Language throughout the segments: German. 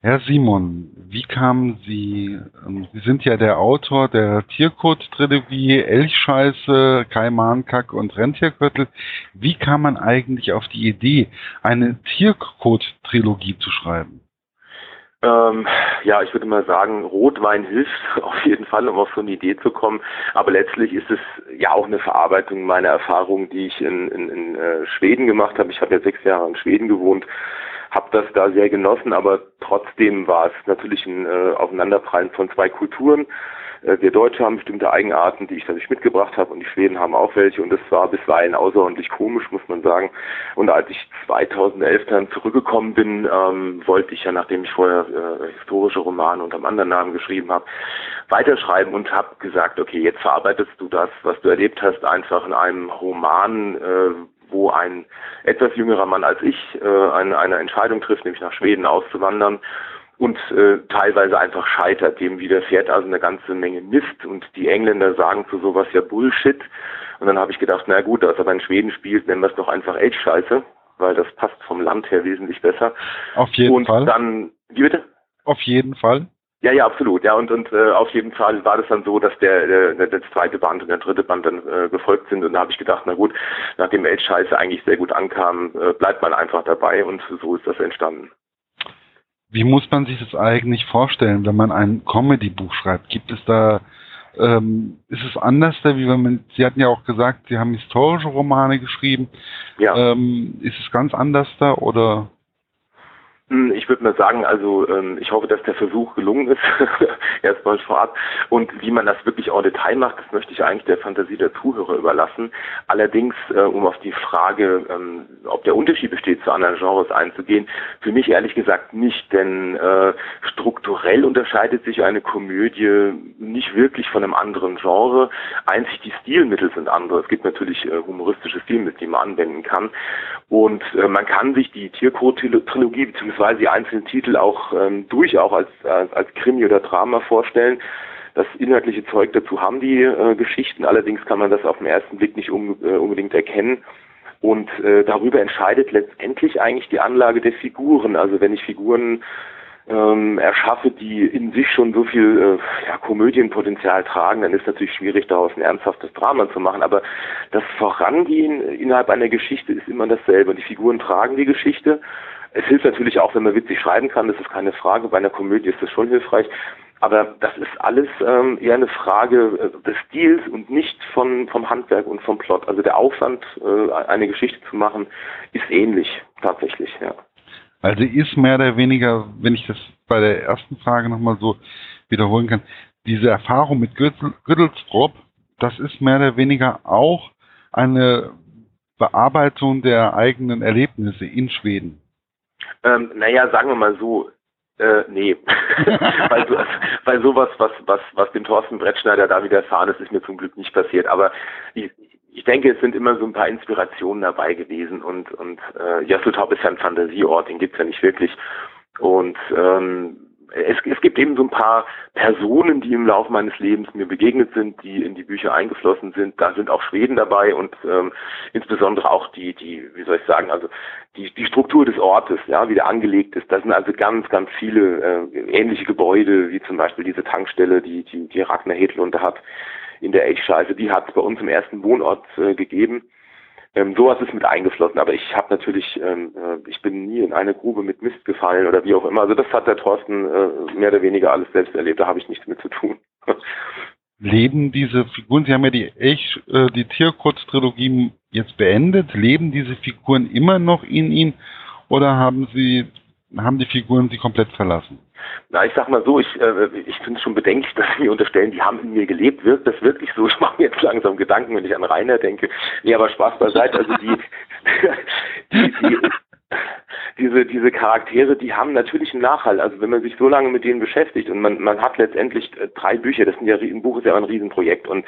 Herr Simon, wie kamen Sie, ähm, Sie sind ja der Autor der Tiercode-Trilogie Elchscheiße, Kaimankack und Rentierköttel. Wie kam man eigentlich auf die Idee, eine Tiercode-Trilogie zu schreiben? Ähm, ja, ich würde mal sagen, Rotwein hilft auf jeden Fall, um auf so eine Idee zu kommen. Aber letztlich ist es ja auch eine Verarbeitung meiner Erfahrungen, die ich in, in, in äh, Schweden gemacht habe. Ich habe ja sechs Jahre in Schweden gewohnt habe das da sehr genossen, aber trotzdem war es natürlich ein äh, Aufeinanderprallen von zwei Kulturen. Äh, wir Deutsche haben bestimmte Eigenarten, die ich natürlich mitgebracht habe und die Schweden haben auch welche und das war bisweilen außerordentlich komisch, muss man sagen. Und als ich 2011 dann zurückgekommen bin, ähm, wollte ich ja, nachdem ich vorher äh, historische Romane unter einem anderen Namen geschrieben habe, weiterschreiben und habe gesagt, okay, jetzt verarbeitest du das, was du erlebt hast, einfach in einem Roman, äh, wo ein etwas jüngerer Mann als ich äh, eine, eine Entscheidung trifft, nämlich nach Schweden auszuwandern und äh, teilweise einfach scheitert. Dem widerfährt also eine ganze Menge Mist und die Engländer sagen zu sowas ja Bullshit. Und dann habe ich gedacht, na gut, da es aber in Schweden spielt, nennen wir es doch einfach Elchscheiße, weil das passt vom Land her wesentlich besser. Auf jeden und Fall. Und dann, wie bitte? Auf jeden Fall. Ja, ja, absolut. Ja, und, und äh, auf jeden Fall war das dann so, dass der, der, der zweite Band und der dritte Band dann äh, gefolgt sind. Und da habe ich gedacht, na gut, nachdem Elchscheiße eigentlich sehr gut ankam, äh, bleibt man einfach dabei und so ist das entstanden. Wie muss man sich das eigentlich vorstellen, wenn man ein Comedy-Buch schreibt? Gibt es da, ähm, ist es anders da, wie wenn man, Sie hatten ja auch gesagt, Sie haben historische Romane geschrieben. Ja. Ähm, ist es ganz anders da oder? Hm, ich würde mal sagen, also ähm, ich hoffe, dass der Versuch gelungen ist, erstmal vorab. Und wie man das wirklich en Detail macht, das möchte ich eigentlich der Fantasie der Zuhörer überlassen. Allerdings, äh, um auf die Frage, ähm, ob der Unterschied besteht, zu anderen Genres einzugehen, für mich ehrlich gesagt nicht, denn äh, strukturell unterscheidet sich eine Komödie nicht wirklich von einem anderen Genre. Einzig die Stilmittel sind andere. Es gibt natürlich äh, humoristische Stilmittel, die man anwenden kann. Und man kann sich die Tiercode-Trilogie bzw beziehungsweise die einzelnen Titel auch ähm, durchaus als, als, als Krimi oder Drama vorstellen. Das inhaltliche Zeug dazu haben die äh, Geschichten, allerdings kann man das auf den ersten Blick nicht um, äh, unbedingt erkennen. Und äh, darüber entscheidet letztendlich eigentlich die Anlage der Figuren. Also wenn ich Figuren ähm, erschaffe, die in sich schon so viel äh, ja, Komödienpotenzial tragen, dann ist natürlich schwierig, daraus ein ernsthaftes Drama zu machen. Aber das Vorangehen innerhalb einer Geschichte ist immer dasselbe. Die Figuren tragen die Geschichte es hilft natürlich auch, wenn man witzig schreiben kann, das ist keine Frage. Bei einer Komödie ist das schon hilfreich. Aber das ist alles ähm, eher eine Frage äh, des Stils und nicht von, vom Handwerk und vom Plot. Also der Aufwand, äh, eine Geschichte zu machen, ist ähnlich tatsächlich, ja. Also ist mehr oder weniger, wenn ich das bei der ersten Frage nochmal so wiederholen kann, diese Erfahrung mit Güttelsdrop, das ist mehr oder weniger auch eine Bearbeitung der eigenen Erlebnisse in Schweden. Ähm, naja, sagen wir mal so, äh, nee. weil, so, weil sowas, was, was, was dem Thorsten Brettschneider da widerfahren ist, ist mir zum Glück nicht passiert. Aber ich, ich denke, es sind immer so ein paar Inspirationen dabei gewesen und, und äh, Jasseltop ist ja ein Fantasieort, den gibt's ja nicht wirklich. Und ähm, es, es gibt eben so ein paar Personen, die im Laufe meines Lebens mir begegnet sind, die in die Bücher eingeflossen sind. Da sind auch Schweden dabei und ähm, insbesondere auch die, die, wie soll ich sagen, also die, die Struktur des Ortes, ja, wie der angelegt ist. Da sind also ganz, ganz viele äh, ähnliche Gebäude, wie zum Beispiel diese Tankstelle, die, die, die Ragnar Hedlund hat in der Elchscheiße. Die hat es bei uns im ersten Wohnort äh, gegeben. Ähm, sowas ist mit eingeflossen, aber ich habe natürlich, ähm, äh, ich bin nie in eine Grube mit Mist gefallen oder wie auch immer. Also das hat der Thorsten äh, mehr oder weniger alles selbst erlebt, da habe ich nichts mit zu tun. leben diese Figuren, Sie haben ja die, Ech, äh, die Tierkurz-Trilogie jetzt beendet, leben diese Figuren immer noch in Ihnen oder haben Sie, haben die Figuren Sie komplett verlassen? Na, ich sag mal so, ich, äh, ich finde es schon bedenklich, dass Sie mir unterstellen, die haben in mir gelebt. Wirkt das wirklich so? Ich mache mir jetzt langsam Gedanken, wenn ich an Rainer denke. Nee, aber Spaß beiseite. Also die, die, die, diese, diese Charaktere, die haben natürlich einen Nachhalt. Also wenn man sich so lange mit denen beschäftigt und man, man hat letztendlich äh, drei Bücher, das sind ja, ein Buch ist ja ein Riesenprojekt und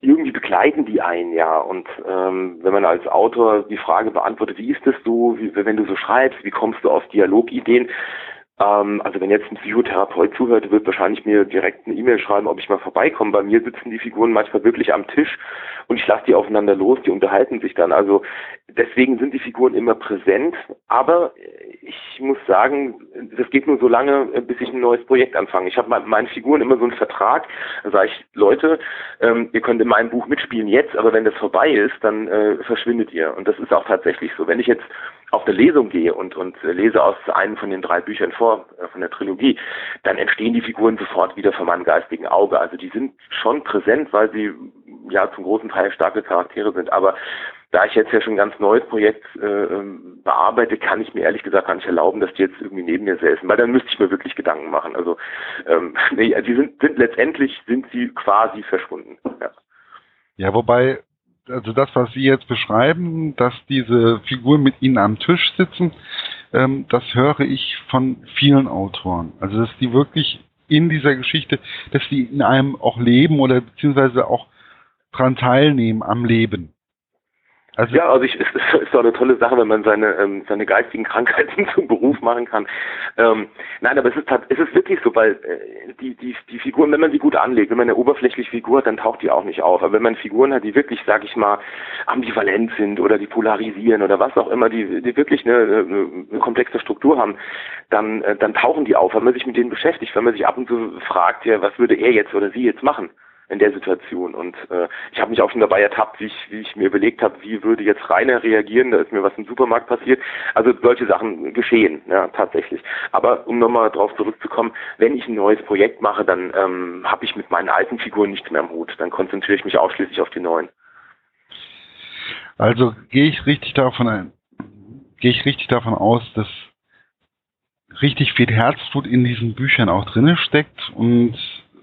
irgendwie begleiten die einen ja. Und ähm, wenn man als Autor die Frage beantwortet, wie ist das so, wie, wenn du so schreibst, wie kommst du auf Dialogideen, Ähm, also wenn jetzt ein Psychotherapeut zuhört, wird wahrscheinlich mir direkt eine E-Mail schreiben, ob ich mal vorbeikomme. Bei mir sitzen die Figuren manchmal wirklich am Tisch und ich lasse die aufeinander los, die unterhalten sich dann. Also deswegen sind die Figuren immer präsent, aber ich muss sagen, das geht nur so lange, bis ich ein neues Projekt anfange. Ich habe mit meinen Figuren immer so einen Vertrag, da sage ich, Leute, ähm, ihr könnt in meinem Buch mitspielen jetzt, aber wenn das vorbei ist, dann äh, verschwindet ihr. Und das ist auch tatsächlich so. Wenn ich jetzt auf eine Lesung gehe und, und lese aus einem von den drei Büchern vor, äh, von der Trilogie, dann entstehen die Figuren sofort wieder vor meinem geistigen Auge. Also die sind schon präsent, weil sie ja zum großen Teil starke Charaktere sind. Aber da ich jetzt ja schon ein ganz neues Projekt äh, ähm, bearbeite, kann ich mir ehrlich gesagt gar nicht erlauben, dass die jetzt irgendwie neben mir säßen, weil dann müsste ich mir wirklich Gedanken machen. Also ähm, nee, die sind, sind letztendlich sind sie quasi verschwunden. Ja. ja, wobei also das, was Sie jetzt beschreiben, dass diese Figuren mit Ihnen am Tisch sitzen, ähm, das höre ich von vielen Autoren. Also dass die wirklich in dieser Geschichte, dass die in einem auch leben oder beziehungsweise auch dran teilnehmen am Leben. Also ja, also ich, es ist doch eine tolle Sache, wenn man seine ähm, seine geistigen Krankheiten zum Beruf machen kann. Ähm, nein, aber es ist es ist wirklich so, weil äh, die die die Figuren, wenn man sie gut anlegt, wenn man eine oberflächliche Figur hat, dann taucht die auch nicht auf. Aber wenn man Figuren hat, die wirklich, sag ich mal, ambivalent sind oder die polarisieren oder was auch immer, die die wirklich eine, eine komplexe Struktur haben, dann äh, dann tauchen die auf, wenn man sich mit denen beschäftigt, wenn man sich ab und zu fragt, ja, was würde er jetzt oder sie jetzt machen? In der Situation. Und äh, ich habe mich auch schon dabei ertappt, wie ich, wie ich mir überlegt habe, wie würde jetzt Rainer reagieren, da ist mir was im Supermarkt passiert. Also solche Sachen geschehen, ja, tatsächlich. Aber um nochmal drauf zurückzukommen, wenn ich ein neues Projekt mache, dann ähm, habe ich mit meinen alten Figuren nichts mehr im Hut. Dann konzentriere ich mich ausschließlich auf die neuen. Also gehe ich richtig davon ein, gehe ich richtig davon aus, dass richtig viel Herzblut in diesen Büchern auch drinne steckt und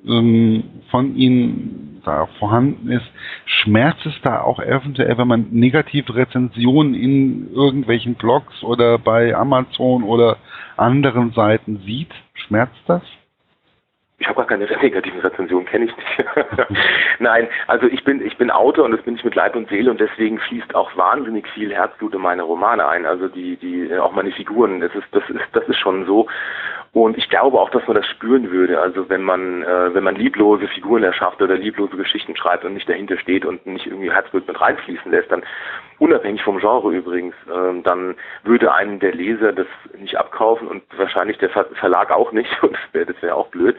ähm, von Ihnen da vorhanden ist, schmerzt es da auch eventuell, wenn man negative Rezensionen in irgendwelchen Blogs oder bei Amazon oder anderen Seiten sieht? Schmerzt das? Ich habe gar keine negativen Rezensionen, kenne ich nicht. Nein, also ich bin ich bin Autor und das bin ich mit Leib und Seele und deswegen fließt auch wahnsinnig viel Herzblut in meine Romane ein. Also die die auch meine Figuren, das ist das ist das ist schon so und ich glaube auch, dass man das spüren würde. Also wenn man, äh, wenn man lieblose Figuren erschafft oder lieblose Geschichten schreibt und nicht dahinter steht und nicht irgendwie Herzblut mit reinfließen lässt, dann unabhängig vom Genre übrigens, äh, dann würde einem der Leser das nicht abkaufen und wahrscheinlich der Ver Verlag auch nicht. Und das wäre wär auch blöd.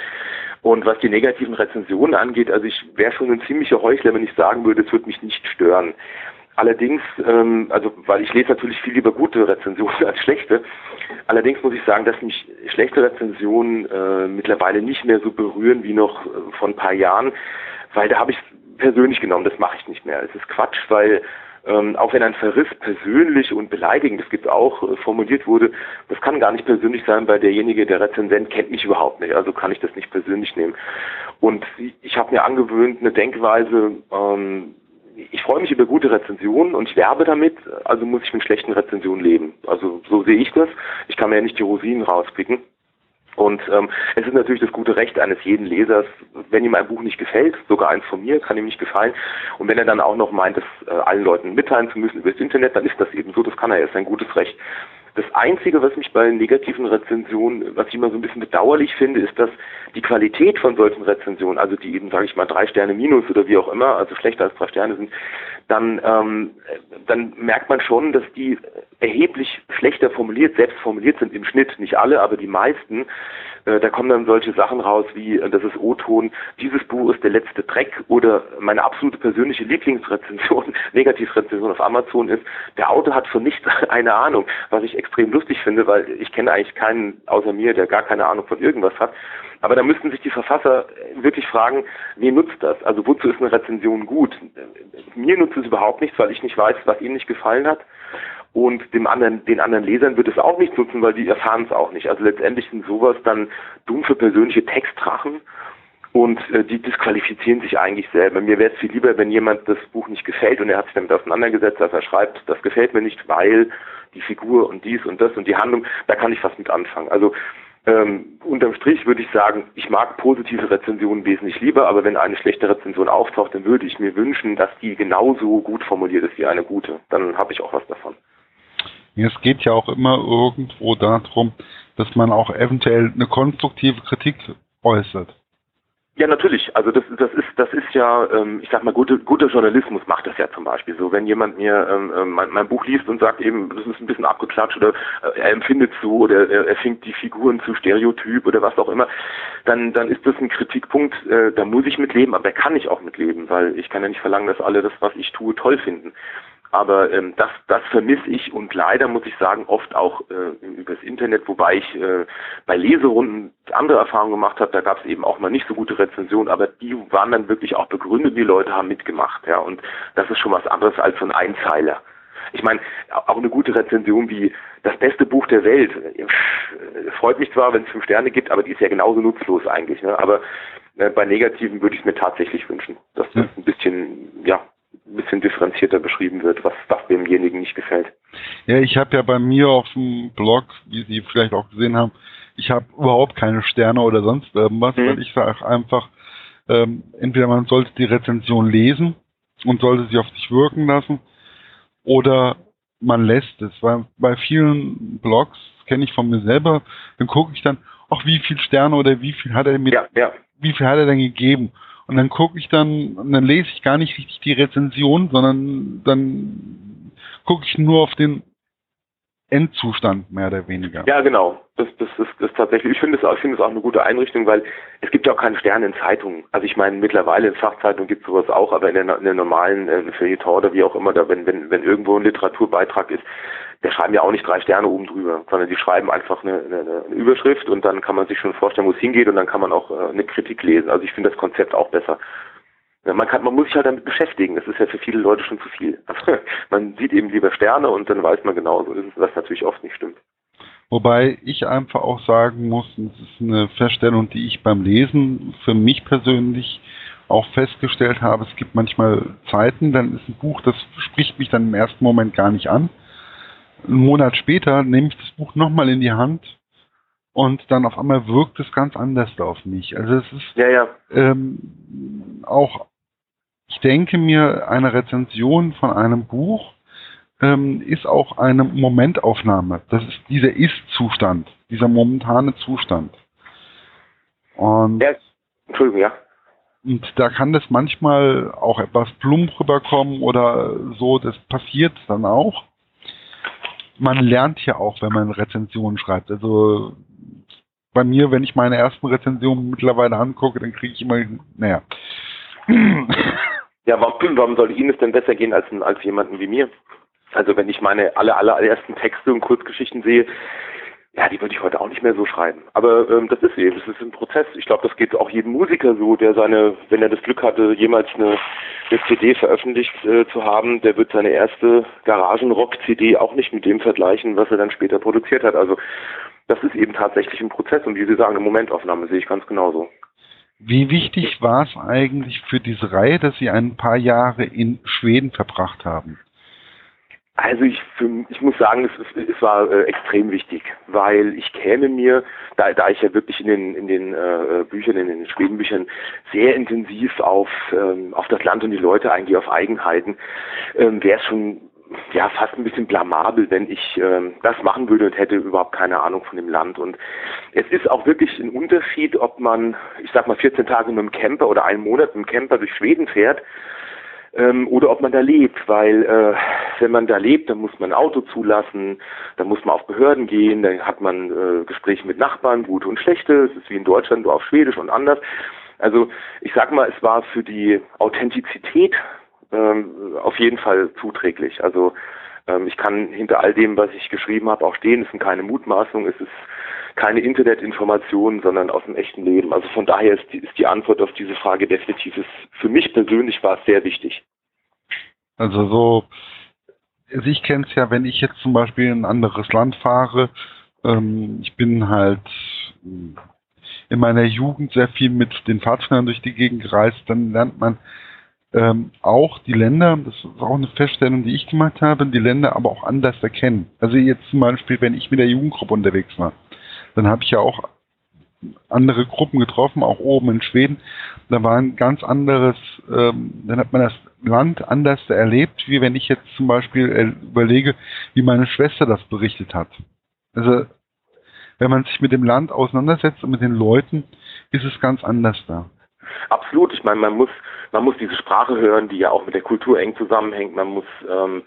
Und was die negativen Rezensionen angeht, also ich wäre schon ein ziemlicher Heuchler, wenn ich sagen würde, es würde mich nicht stören. Allerdings, ähm, also weil ich lese natürlich viel lieber gute Rezensionen als schlechte. Allerdings muss ich sagen, dass mich schlechte Rezensionen äh, mittlerweile nicht mehr so berühren wie noch äh, vor ein paar Jahren, weil da habe ich persönlich genommen, das mache ich nicht mehr. Es ist Quatsch, weil ähm, auch wenn ein Verriss persönlich und beleidigend, das gibt auch, äh, formuliert wurde, das kann gar nicht persönlich sein, weil derjenige, der Rezensent, kennt mich überhaupt nicht. Also kann ich das nicht persönlich nehmen. Und ich habe mir angewöhnt, eine Denkweise, ähm, ich freue mich über gute Rezensionen und ich werbe damit, also muss ich mit schlechten Rezensionen leben. Also so sehe ich das. Ich kann mir ja nicht die Rosinen rauspicken. Und ähm, es ist natürlich das gute Recht eines jeden Lesers, wenn ihm ein Buch nicht gefällt, sogar eins von mir, kann ihm nicht gefallen. Und wenn er dann auch noch meint, es äh, allen Leuten mitteilen zu müssen über das Internet, dann ist das eben so, das kann er, ist ein gutes Recht. Das Einzige, was mich bei negativen Rezensionen, was ich immer so ein bisschen bedauerlich finde, ist, dass die Qualität von solchen Rezensionen, also die eben, sage ich mal, drei Sterne minus oder wie auch immer, also schlechter als drei Sterne sind, dann, ähm, dann merkt man schon, dass die erheblich schlechter formuliert, selbst formuliert sind im Schnitt. Nicht alle, aber die meisten. Äh, da kommen dann solche Sachen raus wie, äh, das ist O-Ton, dieses Buch ist der letzte Dreck oder meine absolute persönliche Lieblingsrezension, Negativrezension auf Amazon ist, der Autor hat von nichts eine Ahnung, was ich extrem lustig finde, weil ich kenne eigentlich keinen außer mir, der gar keine Ahnung von irgendwas hat. Aber da müssten sich die Verfasser wirklich fragen, wie nutzt das? Also wozu ist eine Rezension gut? Mir nutzt es überhaupt nichts, weil ich nicht weiß, was ihnen nicht gefallen hat. Und dem anderen, den anderen Lesern wird es auch nichts nutzen, weil die erfahren es auch nicht. Also letztendlich sind sowas dann dumpfe persönliche Textrachen und äh, die disqualifizieren sich eigentlich selber. Mir wäre es viel lieber, wenn jemand das Buch nicht gefällt und er hat sich damit auseinandergesetzt, dass er schreibt, das gefällt mir nicht, weil die Figur und dies und das und die Handlung, da kann ich was mit anfangen. Also ähm, unterm Strich würde ich sagen, ich mag positive Rezensionen wesentlich lieber, aber wenn eine schlechte Rezension auftaucht, dann würde ich mir wünschen, dass die genauso gut formuliert ist wie eine gute. Dann habe ich auch was davon. Es geht ja auch immer irgendwo darum, dass man auch eventuell eine konstruktive Kritik äußert. Ja, natürlich. Also das, das ist, das ist ja, ähm, ich sag mal, gute, guter Journalismus macht das ja zum Beispiel so. Wenn jemand mir ähm, ähm mein, mein Buch liest und sagt eben, das ist ein bisschen abgeklatscht oder äh, er empfindet so oder er, er findet die Figuren zu stereotyp oder was auch immer, dann, dann ist das ein Kritikpunkt, äh, da muss ich mitleben, aber da kann ich auch mitleben, weil ich kann ja nicht verlangen, dass alle das, was ich tue, toll finden. Aber ähm, das, das vermisse ich und leider muss ich sagen, oft auch äh, übers Internet, wobei ich äh, bei Leserunden andere Erfahrungen gemacht habe, da gab es eben auch mal nicht so gute Rezensionen, aber die waren dann wirklich auch begründet, die Leute haben mitgemacht, ja, und das ist schon was anderes als so ein Einzeiler. Ich meine, auch eine gute Rezension wie das beste Buch der Welt, äh, freut mich zwar, wenn es fünf Sterne gibt, aber die ist ja genauso nutzlos eigentlich. Ne? Aber äh, bei Negativen würde ich es mir tatsächlich wünschen, dass das ein bisschen, ja, ein bisschen differenzierter beschrieben wird, was, was demjenigen nicht gefällt. Ja, ich habe ja bei mir auf dem Blog, wie Sie vielleicht auch gesehen haben, ich habe überhaupt keine Sterne oder sonst irgendwas, mhm. weil ich sage einfach, ähm, entweder man sollte die Rezension lesen und sollte sie auf sich wirken lassen oder man lässt es, weil bei vielen Blogs kenne ich von mir selber, dann gucke ich dann, ach wie viel Sterne oder wie viel hat er mir, ja, ja. wie viel hat er denn gegeben? Und dann gucke ich dann, und dann lese ich gar nicht richtig die Rezension, sondern dann gucke ich nur auf den Endzustand mehr oder weniger. Ja, genau. Das, das, das, das tatsächlich. Ich finde es auch, es auch eine gute Einrichtung, weil es gibt ja auch keine Sterne in Zeitungen. Also ich meine, mittlerweile in Fachzeitungen gibt es sowas auch, aber in der, in der normalen äh, Feuilleton oder wie auch immer, da wenn, wenn, wenn irgendwo ein Literaturbeitrag ist, der schreiben ja auch nicht drei Sterne oben drüber, sondern die schreiben einfach eine, eine, eine Überschrift und dann kann man sich schon vorstellen, wo es hingeht und dann kann man auch äh, eine Kritik lesen. Also ich finde das Konzept auch besser. Man kann, man muss sich halt damit beschäftigen. Das ist ja für viele Leute schon zu viel. Also man sieht eben lieber Sterne und dann weiß man genauso, was natürlich oft nicht stimmt. Wobei ich einfach auch sagen muss, das ist eine Feststellung, die ich beim Lesen für mich persönlich auch festgestellt habe. Es gibt manchmal Zeiten, dann ist ein Buch, das spricht mich dann im ersten Moment gar nicht an einen Monat später nehme ich das Buch nochmal in die Hand und dann auf einmal wirkt es ganz anders auf mich. Also es ist ja, ja. Ähm, auch, ich denke mir, eine Rezension von einem Buch ähm, ist auch eine Momentaufnahme. Das ist dieser Ist-Zustand, dieser momentane Zustand. Und ja, Entschuldigung, ja. Und da kann das manchmal auch etwas plump rüberkommen oder so, das passiert dann auch man lernt ja auch, wenn man Rezensionen schreibt. Also bei mir, wenn ich meine ersten Rezensionen mittlerweile angucke, dann kriege ich immer, naja. Ja, warum, warum soll Ihnen es denn besser gehen als, als jemanden wie mir? Also wenn ich meine alle, allerersten Texte und Kurzgeschichten sehe, ja, die würde ich heute auch nicht mehr so schreiben. Aber ähm, das ist eben, das ist ein Prozess. Ich glaube, das geht auch jedem Musiker so, der seine, wenn er das Glück hatte, jemals eine, eine CD veröffentlicht äh, zu haben, der wird seine erste Garagenrock-CD auch nicht mit dem vergleichen, was er dann später produziert hat. Also das ist eben tatsächlich ein Prozess und wie Sie sagen, eine Momentaufnahme sehe ich ganz genauso. Wie wichtig war es eigentlich für diese Reihe, dass Sie ein paar Jahre in Schweden verbracht haben? Also ich, ich muss sagen, es, es war äh, extrem wichtig, weil ich käme mir, da, da ich ja wirklich in den, in den äh, Büchern, in den Schwedenbüchern sehr intensiv auf, ähm, auf das Land und die Leute eingehe, auf Eigenheiten, ähm, wäre es schon ja fast ein bisschen blamabel, wenn ich ähm, das machen würde und hätte überhaupt keine Ahnung von dem Land. Und es ist auch wirklich ein Unterschied, ob man, ich sag mal, 14 Tage mit dem Camper oder einen Monat mit dem Camper durch Schweden fährt ähm, oder ob man da lebt, weil äh, wenn man da lebt, dann muss man ein Auto zulassen, dann muss man auf Behörden gehen, dann hat man äh, Gespräche mit Nachbarn, gute und schlechte, es ist wie in Deutschland nur auf Schwedisch und anders. Also ich sag mal, es war für die Authentizität ähm, auf jeden Fall zuträglich. Also ähm, ich kann hinter all dem, was ich geschrieben habe, auch stehen. Es sind keine Mutmaßungen, es ist keine Internetinformationen, sondern aus dem echten Leben. Also von daher ist die, ist die Antwort auf diese Frage definitiv, ist, für mich persönlich war es sehr wichtig. Also so, also ich kenne es ja, wenn ich jetzt zum Beispiel in ein anderes Land fahre, ähm, ich bin halt in meiner Jugend sehr viel mit den Pfadfindern durch die Gegend gereist, dann lernt man ähm, auch die Länder, das ist auch eine Feststellung, die ich gemacht habe, die Länder aber auch anders erkennen. Also jetzt zum Beispiel, wenn ich mit der Jugendgruppe unterwegs war, dann habe ich ja auch andere Gruppen getroffen, auch oben in Schweden. Da war ein ganz anderes, ähm, dann hat man das Land anders erlebt, wie wenn ich jetzt zum Beispiel äh, überlege, wie meine Schwester das berichtet hat. Also wenn man sich mit dem Land auseinandersetzt und mit den Leuten, ist es ganz anders da. Absolut. Ich meine, man muss, man muss diese Sprache hören, die ja auch mit der Kultur eng zusammenhängt. Man muss ähm,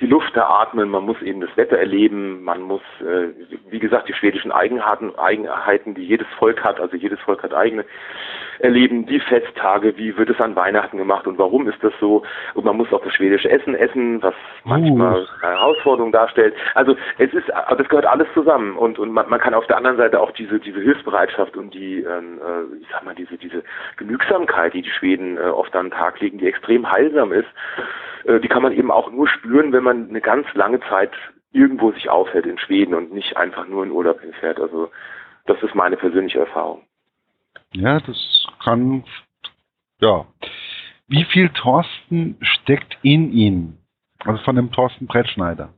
die Luft atmen, man muss eben das Wetter erleben, man muss, äh, wie gesagt, die schwedischen Eigenheiten, Eigenheiten, die jedes Volk hat, also jedes Volk hat eigene, erleben, die Festtage, wie wird es an Weihnachten gemacht und warum ist das so? Und man muss auch das schwedische Essen essen, was manchmal eine Herausforderung darstellt. Also es ist, das gehört alles zusammen und und man, man kann auf der anderen Seite auch diese diese Hilfsbereitschaft und die, ähm, äh, ich sag mal diese diese Genügsamkeit, die die Schweden äh, oft an den Tag legen, die extrem heilsam ist, äh, die kann man eben auch nur spüren, wenn man eine ganz lange Zeit irgendwo sich aufhält in Schweden und nicht einfach nur in Urlaub hinfährt. Also das ist meine persönliche Erfahrung. Ja, das kann, ja. Wie viel Thorsten steckt in ihn? Also von dem Thorsten Brettschneider?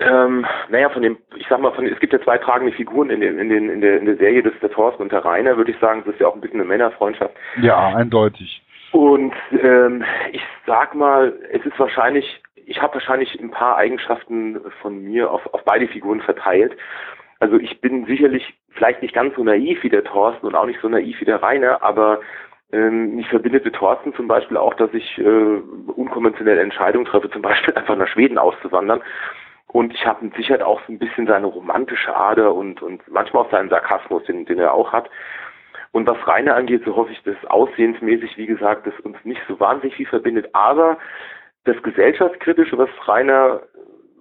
Ähm, naja, von dem, ich sag mal, von, es gibt ja zwei tragende Figuren in, den, in, den, in, der, in der Serie, das ist der Thorsten und der Rainer, würde ich sagen. Das ist ja auch ein bisschen eine Männerfreundschaft. Ja, eindeutig. Und ähm, ich sag mal, es ist wahrscheinlich, ich habe wahrscheinlich ein paar Eigenschaften von mir auf, auf beide Figuren verteilt. Also ich bin sicherlich vielleicht nicht ganz so naiv wie der Thorsten und auch nicht so naiv wie der Rainer, aber ähm, mich verbindet mit Thorsten zum Beispiel auch, dass ich äh, unkonventionelle Entscheidungen treffe, zum Beispiel einfach nach Schweden auszuwandern. Und ich habe mit Sicherheit auch so ein bisschen seine romantische Ader und, und manchmal auch seinen Sarkasmus, den, den er auch hat. Und was Rainer angeht, so hoffe ich, dass aussehensmäßig, wie gesagt, das uns nicht so wahnsinnig viel verbindet. Aber das Gesellschaftskritische, was Rainer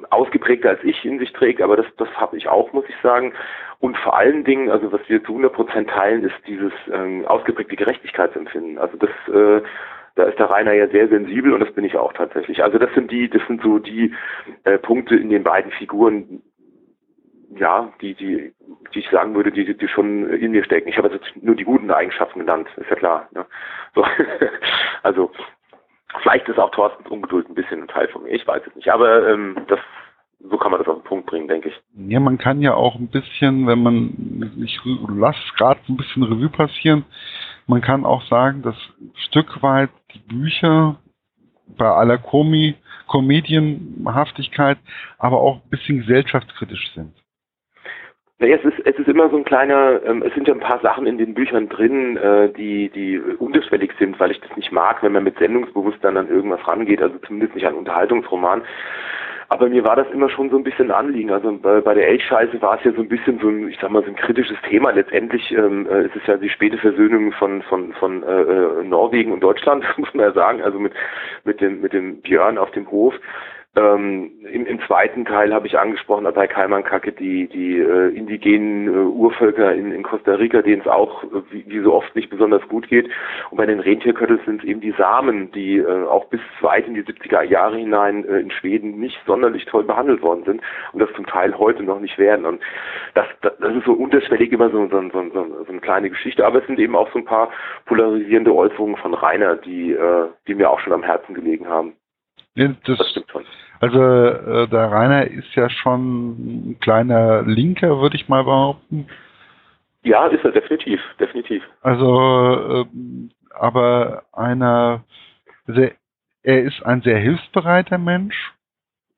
ausgeprägter als ich in sich trägt, aber das, das habe ich auch, muss ich sagen. Und vor allen Dingen, also was wir zu 100 Prozent teilen, ist dieses ähm, ausgeprägte Gerechtigkeitsempfinden. Also das, äh, da ist der Rainer ja sehr sensibel und das bin ich auch tatsächlich. Also das sind die, das sind so die äh, Punkte in den beiden Figuren, ja, die, die, die ich sagen würde, die, die schon in mir stecken. Ich habe jetzt nur die guten Eigenschaften genannt, ist ja klar. Ne? So. also Vielleicht ist auch Thorstens Ungeduld ein bisschen ein Teil von mir, ich weiß es nicht. Aber ähm, das so kann man das auf den Punkt bringen, denke ich. Ja, man kann ja auch ein bisschen, wenn man, ich lasse gerade ein bisschen Revue passieren, man kann auch sagen, dass Stück weit die Bücher bei aller Komi, Komedienhaftigkeit, aber auch ein bisschen gesellschaftskritisch sind. Naja, es ist, es ist immer so ein kleiner, ähm, es sind ja ein paar Sachen in den Büchern drin, äh, die, die unterschwellig sind, weil ich das nicht mag, wenn man mit Sendungsbewusstsein an irgendwas rangeht, also zumindest nicht an Unterhaltungsroman. Aber mir war das immer schon so ein bisschen ein Anliegen. Also bei, bei der Elchscheiße war es ja so ein bisschen so ein, ich sag mal, so ein kritisches Thema. Letztendlich ähm, äh, ist es ja die späte Versöhnung von von von äh, äh Norwegen und Deutschland, muss man ja sagen. Also mit mit dem mit dem Björn auf dem Hof. Ähm, im, Im zweiten Teil habe ich angesprochen bei Kaiman-Kacke die, die äh, indigenen äh, Urvölker in, in Costa Rica, denen es auch äh, wie, wie, so oft nicht besonders gut geht. Und bei den Rentierkötteln sind es eben die Samen, die äh, auch bis weit in die 70er Jahre hinein äh, in Schweden nicht sonderlich toll behandelt worden sind und das zum Teil heute noch nicht werden. Und das, das, das ist so unterschwellig immer so, so, so, so, so eine kleine Geschichte. Aber es sind eben auch so ein paar polarisierende Äußerungen von Rainer, die, äh, die mir auch schon am Herzen gelegen haben. Ja, das, das stimmt schon. Also äh, der Rainer ist ja schon ein kleiner Linker, würde ich mal behaupten. Ja, ist er definitiv, definitiv. Also, äh, aber einer, sehr, er ist ein sehr hilfsbereiter Mensch,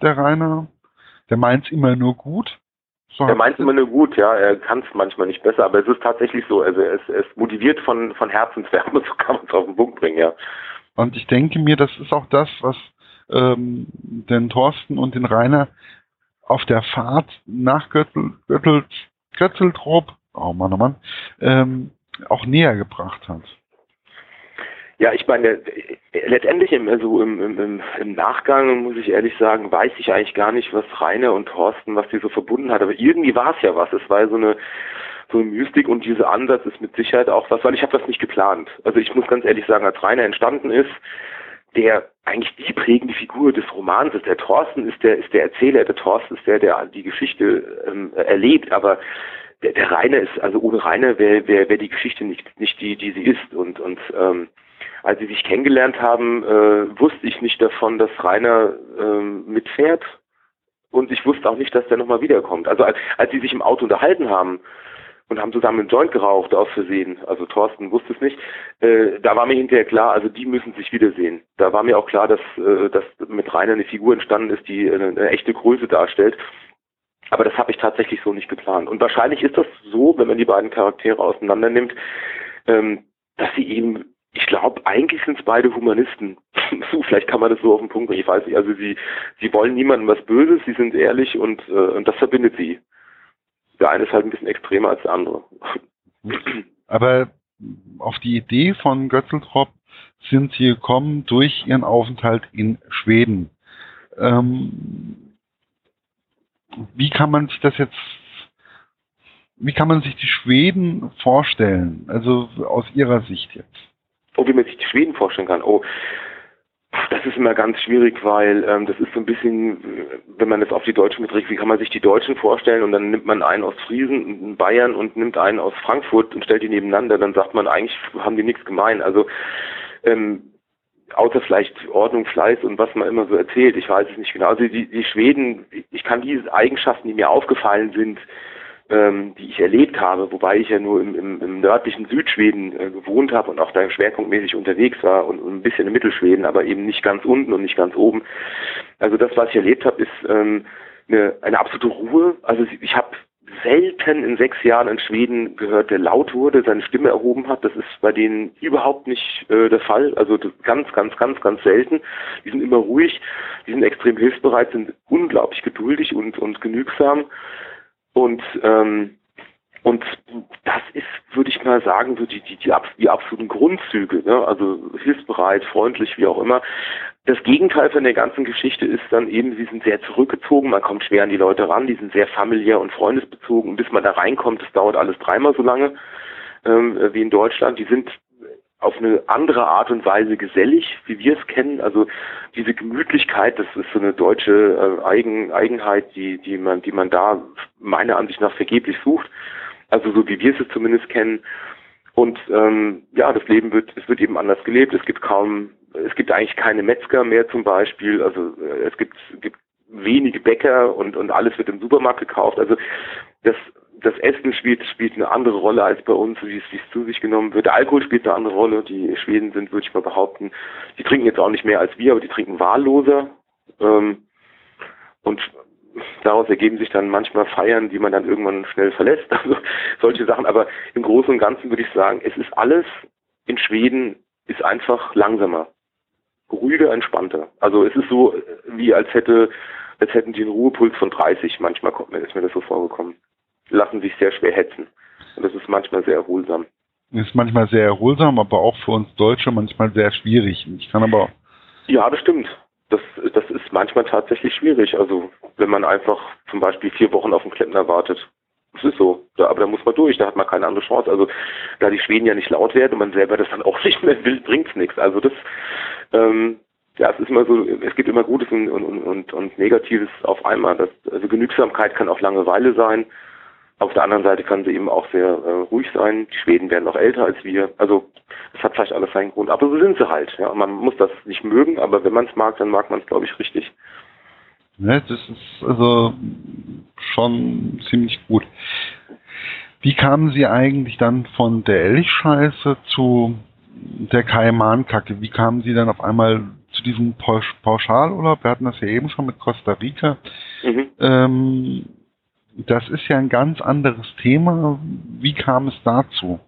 der Rainer. Der meint es immer nur gut. So er meint es immer nur gut, ja. Er kann es manchmal nicht besser, aber es ist tatsächlich so. Also er ist, er ist motiviert von, von Herzenswärme, so kann man es auf den Punkt bringen, ja. Und ich denke mir, das ist auch das, was ähm, den Thorsten und den Rainer auf der Fahrt nach Götzeltrup, oh Mann, oh Mann, ähm, auch näher gebracht hat. Ja, ich meine, letztendlich im, also im, im, im Nachgang, muss ich ehrlich sagen, weiß ich eigentlich gar nicht, was Rainer und Thorsten, was die so verbunden hat. Aber irgendwie war es ja was. Es war so eine, so eine Mystik und dieser Ansatz ist mit Sicherheit auch was, weil ich habe das nicht geplant. Also ich muss ganz ehrlich sagen, als Rainer entstanden ist, der eigentlich die prägende Figur des Romans ist. Der Thorsten ist der, ist der Erzähler, der Thorsten ist der, der die Geschichte ähm, erlebt, aber der, der Rainer ist, also ohne Rainer wäre wär, wär die Geschichte nicht, nicht die, die sie ist. Und, und ähm, als sie sich kennengelernt haben, äh, wusste ich nicht davon, dass Rainer ähm, mitfährt. Und ich wusste auch nicht, dass der nochmal wiederkommt. Also als, als sie sich im Auto unterhalten haben, und haben zusammen einen Joint geraucht aus Versehen. Also Thorsten wusste es nicht. Äh, da war mir hinterher klar, also die müssen sich wiedersehen. Da war mir auch klar, dass, äh, dass mit Rainer eine Figur entstanden ist, die eine, eine echte Größe darstellt. Aber das habe ich tatsächlich so nicht geplant. Und wahrscheinlich ist das so, wenn man die beiden Charaktere auseinander nimmt, ähm, dass sie eben, ich glaube, eigentlich sind es beide Humanisten. Vielleicht kann man das so auf den Punkt bringen. Ich weiß nicht. Also sie, sie wollen niemandem was Böses, sie sind ehrlich und, äh, und das verbindet sie. Der eine ist halt ein bisschen extremer als der andere. Aber auf die Idee von Götzeltrop sind sie gekommen durch ihren Aufenthalt in Schweden. Ähm, wie kann man sich das jetzt, wie kann man sich die Schweden vorstellen? Also aus Ihrer Sicht jetzt. Oh, wie man sich die Schweden vorstellen kann. Oh, das ist immer ganz schwierig, weil ähm, das ist so ein bisschen, wenn man das auf die Deutschen beträgt, wie kann man sich die Deutschen vorstellen und dann nimmt man einen aus Friesen, einen Bayern und nimmt einen aus Frankfurt und stellt die nebeneinander, dann sagt man eigentlich haben die nichts gemein. Also ähm, außer vielleicht Ordnung, Fleiß und was man immer so erzählt. Ich weiß es nicht genau. Also die, die Schweden, ich kann diese Eigenschaften, die mir aufgefallen sind, ähm, die ich erlebt habe, wobei ich ja nur im, im, im nördlichen Südschweden äh, gewohnt habe und auch da schwerpunktmäßig unterwegs war und, und, ein bisschen im Mittelschweden, aber eben nicht ganz unten und nicht ganz oben. Also das, was ich erlebt habe, ist ähm, eine, eine absolute Ruhe. Also ich habe selten in sechs Jahren in Schweden gehört, der laut wurde, seine Stimme erhoben hat. Das ist bei denen überhaupt nicht äh, der Fall. Also ganz, ganz, ganz, ganz selten. Die sind immer ruhig, die sind extrem hilfsbereit, sind unglaublich geduldig und, und genügsam. Und ähm, und das ist, würde ich mal sagen, so die, die, die, die absoluten Grundzüge, ne? also hilfsbereit, freundlich, wie auch immer. Das Gegenteil von der ganzen Geschichte ist dann eben, sie sind sehr zurückgezogen, man kommt schwer an die Leute ran, die sind sehr familiär und freundesbezogen. Und bis man da reinkommt, das dauert alles dreimal so lange ähm, wie in Deutschland. Die sind auf eine andere Art und Weise gesellig, wie wir es kennen. Also diese Gemütlichkeit, das ist so eine deutsche äh, Eigen, Eigenheit, die, die man, die man da meiner Ansicht nach vergeblich sucht. Also so wie wir es zumindest kennen. Und ähm, ja, das Leben wird, es wird eben anders gelebt. Es gibt kaum es gibt eigentlich keine Metzger mehr zum Beispiel, also äh, es gibt, gibt wenige Bäcker und, und alles wird im Supermarkt gekauft. Also das, das Essen spielt, spielt eine andere Rolle als bei uns, wie es, wie es zu sich genommen wird. Der Alkohol spielt eine andere Rolle. Die Schweden sind, würde ich mal behaupten, die trinken jetzt auch nicht mehr als wir, aber die trinken wahlloser. Ähm, und daraus ergeben sich dann manchmal Feiern, die man dann irgendwann schnell verlässt. Also solche Sachen. Aber im Großen und Ganzen würde ich sagen, es ist alles in Schweden ist einfach langsamer ruhiger, entspannter. Also es ist so, wie als hätte, als hätten die einen Ruhepuls von 30. Manchmal kommt mir, ist mir das so vorgekommen. Lassen sich sehr schwer hetzen. Und das ist manchmal sehr erholsam. Ist manchmal sehr erholsam, aber auch für uns Deutsche manchmal sehr schwierig. Ich kann aber. Ja, das stimmt. Das, das ist manchmal tatsächlich schwierig. Also, wenn man einfach zum Beispiel vier Wochen auf den Klempner wartet. Das ist so. Da, aber da muss man durch, da hat man keine andere Chance. Also, da die Schweden ja nicht laut werden und man selber das dann auch nicht mehr will, bringt's nichts. Also, das, ähm, ja, es ist immer so, es gibt immer Gutes und, und, und, und Negatives auf einmal. Das, also Genügsamkeit kann auch Langeweile sein. Auf der anderen Seite kann sie eben auch sehr äh, ruhig sein. Die Schweden werden noch älter als wir. Also es hat vielleicht alles seinen Grund. Aber so sind sie halt. Ja. Man muss das nicht mögen, aber wenn man es mag, dann mag man es, glaube ich, richtig. Ne, das ist also schon ziemlich gut. Wie kamen Sie eigentlich dann von der Elchscheiße zu der Kaimankacke? Wie kamen Sie dann auf einmal zu diesem Pauschalurlaub? Wir hatten das ja eben schon mit Costa Rica. Mhm. Ähm, das ist ja ein ganz anderes Thema. Wie kam es dazu?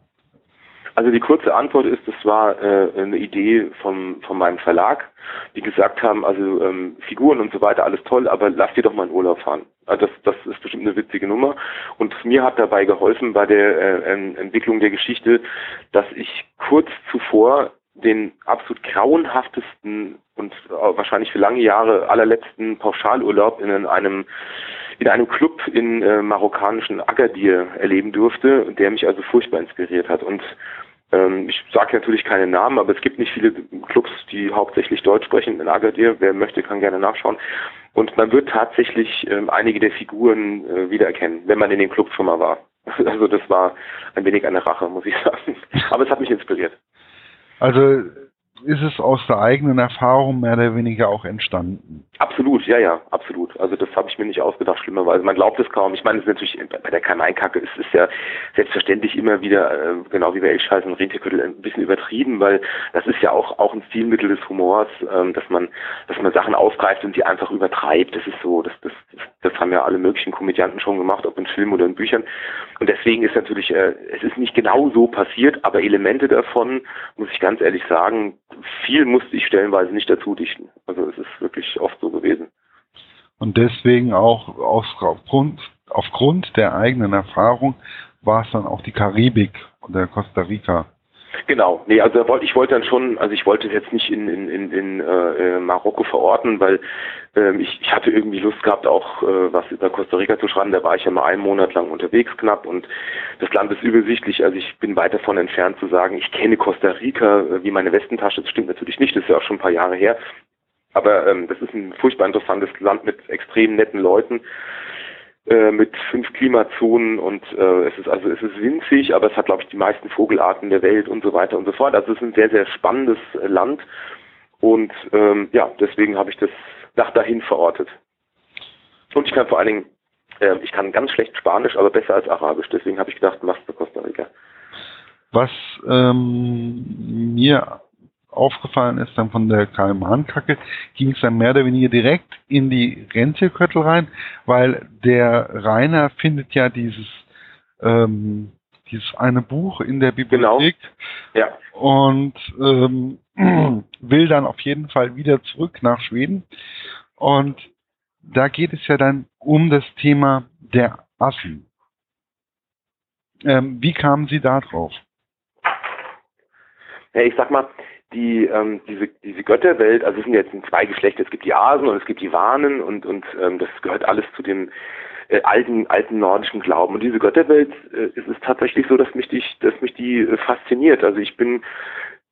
Also die kurze Antwort ist, das war äh, eine Idee von, von meinem Verlag, die gesagt haben, also ähm, Figuren und so weiter, alles toll, aber lass dir doch mal in Urlaub fahren. Also das, das ist bestimmt eine witzige Nummer. Und mir hat dabei geholfen bei der äh, Entwicklung der Geschichte, dass ich kurz zuvor den absolut grauenhaftesten und wahrscheinlich für lange Jahre allerletzten Pauschalurlaub in einem in einem Club in äh, marokkanischen Agadir erleben durfte, der mich also furchtbar inspiriert hat. Und ähm, ich sage natürlich keine Namen, aber es gibt nicht viele Clubs, die hauptsächlich Deutsch sprechen in Agadir. Wer möchte, kann gerne nachschauen. Und man wird tatsächlich ähm, einige der Figuren äh, wiedererkennen, wenn man in den Club schon mal war. Also das war ein wenig eine Rache, muss ich sagen. Aber es hat mich inspiriert. Also ist es aus der eigenen Erfahrung mehr oder weniger auch entstanden. Absolut, ja, ja, absolut. Also das habe ich mir nicht ausgedacht, schlimmerweise. Man glaubt es kaum. Ich meine, es ist natürlich bei der Kaneinkacke, es ist ja selbstverständlich immer wieder, äh, genau wie bei Elchscheiß und Rentierköttel, ein bisschen übertrieben, weil das ist ja auch auch ein Stilmittel des Humors, ähm, dass man dass man Sachen aufgreift und die einfach übertreibt. Das ist so, das das das haben ja alle möglichen Komödianten schon gemacht, ob in Filmen oder in Büchern. Und deswegen ist natürlich, äh, es ist nicht genau so passiert, aber Elemente davon, muss ich ganz ehrlich sagen, viel musste ich stellenweise nicht dazu dichten. Also es ist wirklich oft so gewesen. Und deswegen auch aufgrund, aufgrund der eigenen Erfahrung war es dann auch die Karibik oder Costa Rica. Genau, nee, also ich wollte dann schon, also ich wollte jetzt nicht in, in, in, in äh, Marokko verorten, weil ähm, ich, ich hatte irgendwie Lust gehabt, auch äh, was über Costa Rica zu schreiben. Da war ich ja mal einen Monat lang unterwegs knapp und das Land ist übersichtlich. Also ich bin weit davon entfernt zu sagen, ich kenne Costa Rica äh, wie meine Westentasche. Das stimmt natürlich nicht, das ist ja auch schon ein paar Jahre her. Aber ähm, das ist ein furchtbar interessantes Land mit extrem netten Leuten äh, mit fünf Klimazonen und äh, es ist also es ist winzig, aber es hat glaube ich die meisten Vogelarten der Welt und so weiter und so fort. Also es ist ein sehr sehr spannendes äh, Land und ähm, ja deswegen habe ich das nach dahin verortet. Und ich kann vor allen Dingen äh, ich kann ganz schlecht Spanisch, aber besser als Arabisch. Deswegen habe ich gedacht, machst du Costa Rica. Was ähm, mir aufgefallen ist, dann von der Kalmankacke, ging es dann mehr oder weniger direkt in die Rentierköttel rein, weil der Rainer findet ja dieses ähm, dieses eine Buch in der Bibliothek genau. ja. und ähm, will dann auf jeden Fall wieder zurück nach Schweden. Und da geht es ja dann um das Thema der Affen. Ähm, wie kamen Sie da drauf? Ja, ich sag mal, die ähm, diese diese Götterwelt, also es sind jetzt zwei Geschlechter, es gibt die Asen und es gibt die Wanen und und ähm, das gehört alles zu dem äh, alten alten nordischen Glauben und diese Götterwelt äh, ist es tatsächlich so, dass mich die dass mich die äh, fasziniert. Also ich bin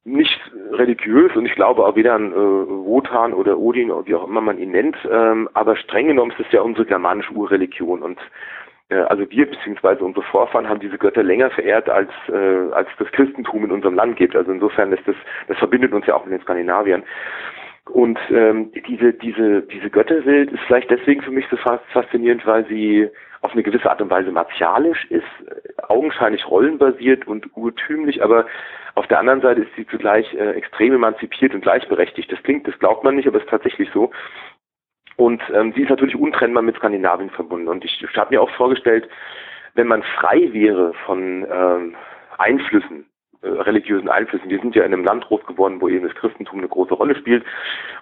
nicht religiös und ich glaube auch weder an äh, Wotan oder Odin oder wie auch immer man ihn nennt, ähm, aber streng genommen ist es ja unsere germanische Urreligion und also wir bzw. unsere Vorfahren haben diese Götter länger verehrt, als, äh, als das Christentum in unserem Land gibt. Also insofern ist das, das verbindet uns ja auch mit den Skandinaviern. Und ähm, diese, diese, diese Götterwelt ist vielleicht deswegen für mich so faszinierend, weil sie auf eine gewisse Art und Weise martialisch ist, äh, augenscheinlich rollenbasiert und urtümlich, aber auf der anderen Seite ist sie zugleich äh, extrem emanzipiert und gleichberechtigt. Das klingt, das glaubt man nicht, aber es ist tatsächlich so. Und ähm, sie ist natürlich untrennbar mit Skandinavien verbunden. Und ich, ich habe mir auch vorgestellt, wenn man frei wäre von ähm, Einflüssen, religiösen Einflüssen. Wir sind ja in einem Land groß geworden, wo eben das Christentum eine große Rolle spielt.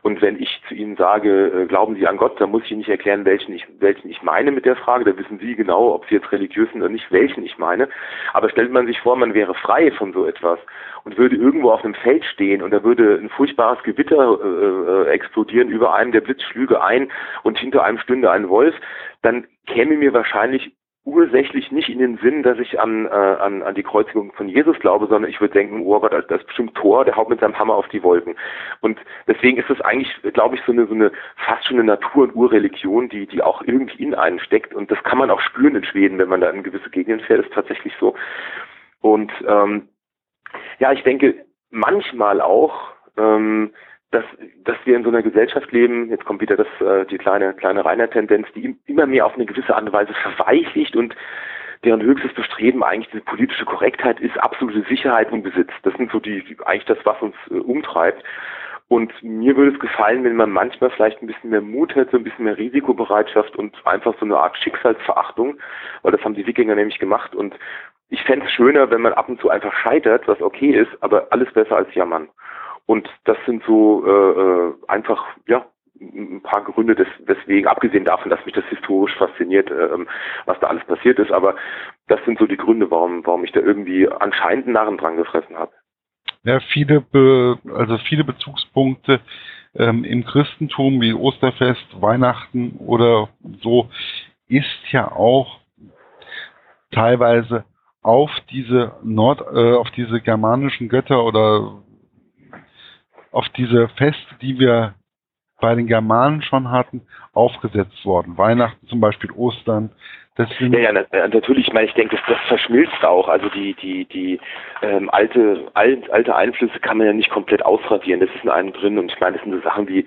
Und wenn ich zu Ihnen sage, äh, glauben Sie an Gott, dann muss ich Ihnen nicht erklären, welchen ich, welchen ich meine mit der Frage. Da wissen Sie genau, ob Sie jetzt religiös sind oder nicht, welchen ich meine. Aber stellt man sich vor, man wäre frei von so etwas und würde irgendwo auf einem Feld stehen und da würde ein furchtbares Gewitter äh, äh explodieren, über einem der Blitz schlüge ein und hinter einem stünde ein Wolf, dann käme mir wahrscheinlich ursächlich nicht in den Sinn, dass ich an, äh, an, an die Kreuzigung von Jesus glaube, sondern ich würde denken, oh Gott, das ist bestimmt Tor, der haut mit seinem Hammer auf die Wolken. Und deswegen ist es eigentlich, glaube ich, so eine, so eine fast schon eine Natur- und Urreligion, die, die auch irgendwie in einen steckt. Und das kann man auch spüren in Schweden, wenn man da in gewisse Gegenden fährt, ist tatsächlich so. Und ähm, ja, ich denke manchmal auch, ähm, dass, dass wir in so einer Gesellschaft leben, jetzt kommt wieder das, äh, die kleine, kleine Reiner-Tendenz, die immer mehr auf eine gewisse Art und Weise verweichlicht und deren höchstes Bestreben eigentlich diese politische Korrektheit ist, absolute Sicherheit und Besitz. Das sind so die, die eigentlich das, was uns äh, umtreibt. Und mir würde es gefallen, wenn man manchmal vielleicht ein bisschen mehr Mut hätte, ein bisschen mehr Risikobereitschaft und einfach so eine Art Schicksalsverachtung, weil das haben die Wikinger nämlich gemacht. Und ich fände es schöner, wenn man ab und zu einfach scheitert, was okay ist, aber alles besser als jammern. Und das sind so äh, äh, einfach, ja, ein paar Gründe, des, deswegen, abgesehen davon, dass mich das historisch fasziniert, äh, was da alles passiert ist, aber das sind so die Gründe, warum, warum ich da irgendwie anscheinend einen Narren dran gefressen habe. Ja, viele, Be also viele Bezugspunkte ähm, im Christentum wie Osterfest, Weihnachten oder so ist ja auch teilweise auf diese Nord, äh, auf diese germanischen Götter oder auf diese Feste, die wir bei den Germanen schon hatten, aufgesetzt worden. Weihnachten zum Beispiel, Ostern, sind ja, ja, natürlich, ich meine, ich denke, das, das verschmilzt auch. Also die, die, die ähm, alte, alt, alte Einflüsse kann man ja nicht komplett ausradieren. Das ist in einem drin und ich meine, das sind so Sachen wie